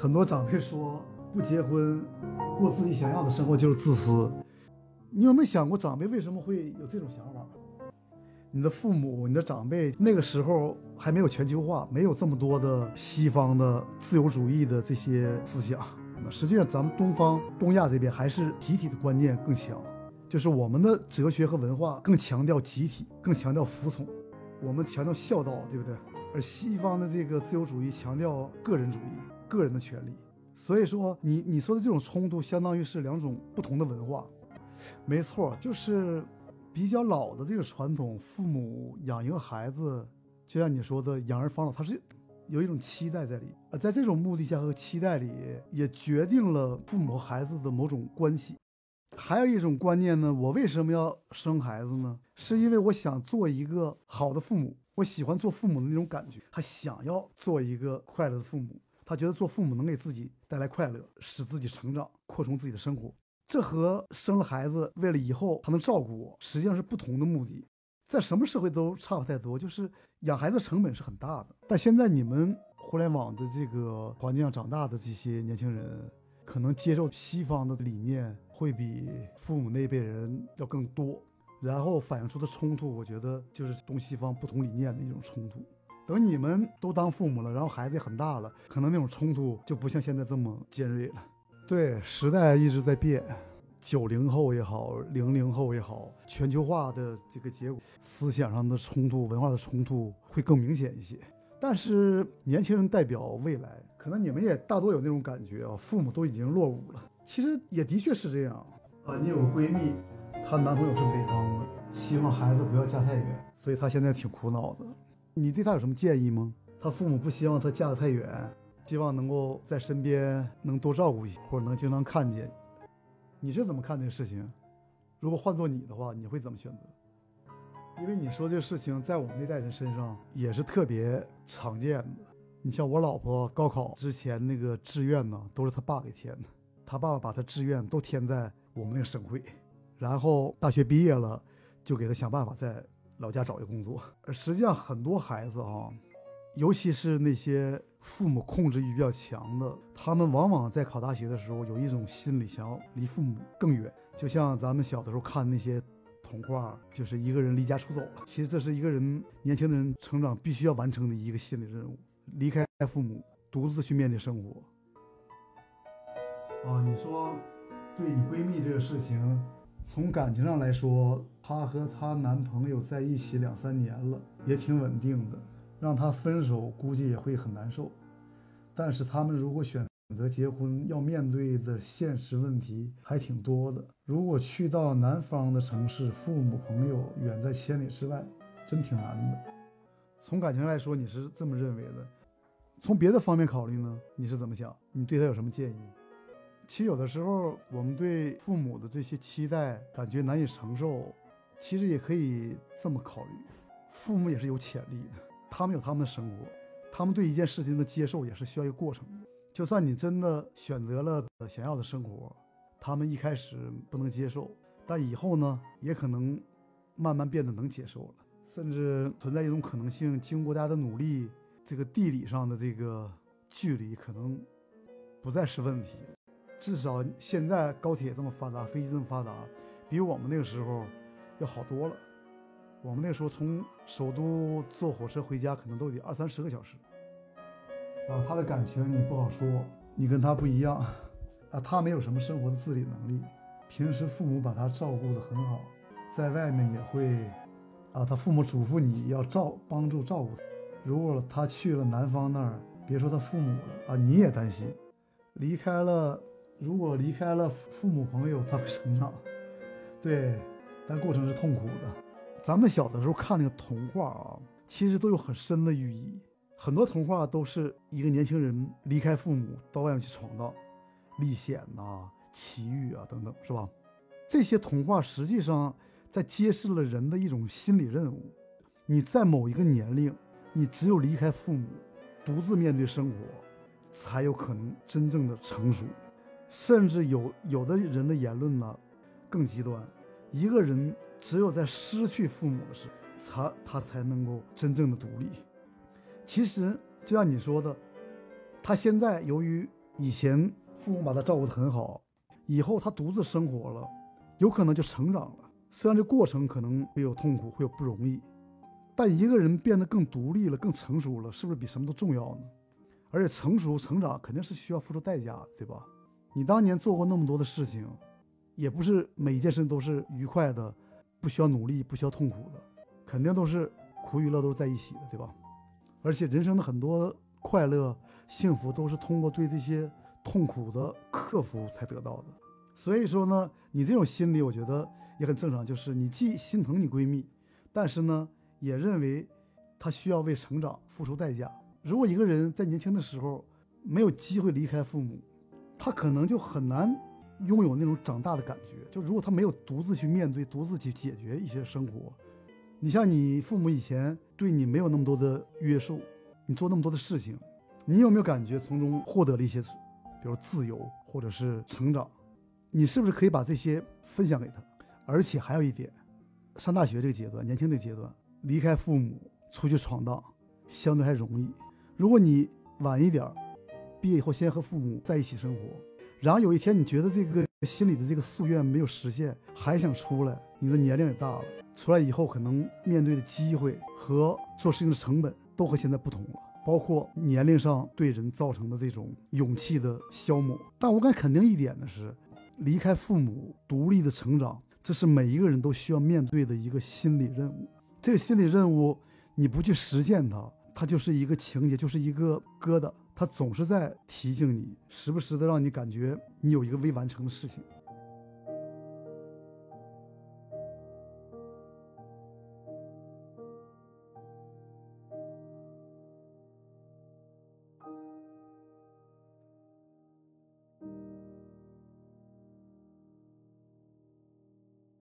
很多长辈说不结婚，过自己想要的生活就是自私。你有没有想过长辈为什么会有这种想法？你的父母、你的长辈那个时候还没有全球化，没有这么多的西方的自由主义的这些思想。那实际上，咱们东方、东亚这边还是集体的观念更强，就是我们的哲学和文化更强调集体，更强调服从，我们强调孝道，对不对？而西方的这个自由主义强调个人主义、个人的权利。所以说，你你说的这种冲突，相当于是两种不同的文化。没错，就是。比较老的这个传统，父母养一个孩子，就像你说的养儿防老，他是有一种期待在里。呃，在这种目的下和期待里，也决定了父母和孩子的某种关系。还有一种观念呢，我为什么要生孩子呢？是因为我想做一个好的父母，我喜欢做父母的那种感觉。他想要做一个快乐的父母，他觉得做父母能给自己带来快乐，使自己成长，扩充自己的生活。这和生了孩子为了以后他能照顾我，实际上是不同的目的。在什么社会都差不太多，就是养孩子成本是很大的。但现在你们互联网的这个环境上长大的这些年轻人，可能接受西方的理念会比父母那辈人要更多，然后反映出的冲突，我觉得就是东西方不同理念的一种冲突。等你们都当父母了，然后孩子也很大了，可能那种冲突就不像现在这么尖锐了。对，时代一直在变，九零后也好，零零后也好，全球化的这个结果，思想上的冲突、文化的冲突会更明显一些。但是年轻人代表未来，可能你们也大多有那种感觉啊，父母都已经落伍了。其实也的确是这样啊。你有个闺蜜，她男朋友是北方的，希望孩子不要嫁太远，所以她现在挺苦恼的。你对她有什么建议吗？她父母不希望她嫁得太远。希望能够在身边能多照顾一些，或者能经常看见。你是怎么看这个事情？如果换做你的话，你会怎么选择？因为你说这个事情在我们那代人身上也是特别常见的。你像我老婆高考之前那个志愿呢，都是她爸给填的，她爸爸把她志愿都填在我们那个省会，然后大学毕业了就给她想办法在老家找一个工作。而实际上很多孩子啊。尤其是那些父母控制欲比较强的，他们往往在考大学的时候有一种心理，想要离父母更远。就像咱们小的时候看那些童话，就是一个人离家出走了。其实这是一个人年轻的人成长必须要完成的一个心理任务，离开父母，独自去面对生活。啊，你说对你闺蜜这个事情，从感情上来说，她和她男朋友在一起两三年了，也挺稳定的。让她分手估计也会很难受，但是他们如果选择结婚，要面对的现实问题还挺多的。如果去到南方的城市，父母朋友远在千里之外，真挺难的。从感情来说，你是这么认为的？从别的方面考虑呢？你是怎么想？你对他有什么建议？其实有的时候，我们对父母的这些期待感觉难以承受，其实也可以这么考虑：父母也是有潜力的。他们有他们的生活，他们对一件事情的接受也是需要一个过程的。就算你真的选择了想要的生活，他们一开始不能接受，但以后呢，也可能慢慢变得能接受了。甚至存在一种可能性，经过大家的努力，这个地理上的这个距离可能不再是问题。至少现在高铁这么发达，飞机这么发达，比我们那个时候要好多了。我们那时候从首都坐火车回家，可能都得二三十个小时。啊，他的感情你不好说，你跟他不一样，啊，他没有什么生活的自理能力，平时父母把他照顾得很好，在外面也会，啊，他父母嘱咐你要照帮助照顾他。如果他去了南方那儿，别说他父母了，啊，你也担心，离开了，如果离开了父母朋友，他会成长，对，但过程是痛苦的。咱们小的时候看那个童话啊，其实都有很深的寓意。很多童话都是一个年轻人离开父母到外面去闯荡、历险呐、奇遇啊等等，是吧？这些童话实际上在揭示了人的一种心理任务：你在某一个年龄，你只有离开父母，独自面对生活，才有可能真正的成熟。甚至有有的人的言论呢，更极端：一个人。只有在失去父母的时候，才他才能够真正的独立。其实就像你说的，他现在由于以前父母把他照顾得很好，以后他独自生活了，有可能就成长了。虽然这过程可能会有痛苦，会有不容易，但一个人变得更独立了，更成熟了，是不是比什么都重要呢？而且成熟成长肯定是需要付出代价的，对吧？你当年做过那么多的事情，也不是每一件事都是愉快的，不需要努力，不需要痛苦的，肯定都是苦与乐都是在一起的，对吧？而且人生的很多快乐、幸福都是通过对这些痛苦的克服才得到的。所以说呢，你这种心理我觉得也很正常，就是你既心疼你闺蜜，但是呢，也认为她需要为成长付出代价。如果一个人在年轻的时候没有机会离开父母，他可能就很难拥有那种长大的感觉。就如果他没有独自去面对、独自去解决一些生活，你像你父母以前对你没有那么多的约束，你做那么多的事情，你有没有感觉从中获得了一些，比如自由或者是成长？你是不是可以把这些分享给他？而且还有一点，上大学这个阶段、年轻的阶段，离开父母出去闯荡，相对还容易。如果你晚一点，毕业以后先和父母在一起生活，然后有一天你觉得这个心里的这个夙愿没有实现，还想出来，你的年龄也大了，出来以后可能面对的机会和做事情的成本都和现在不同了，包括年龄上对人造成的这种勇气的消磨。但我敢肯定一点的是，离开父母独立的成长，这是每一个人都需要面对的一个心理任务。这个心理任务，你不去实现它。它就是一个情节，就是一个疙瘩，他总是在提醒你，时不时的让你感觉你有一个未完成的事情。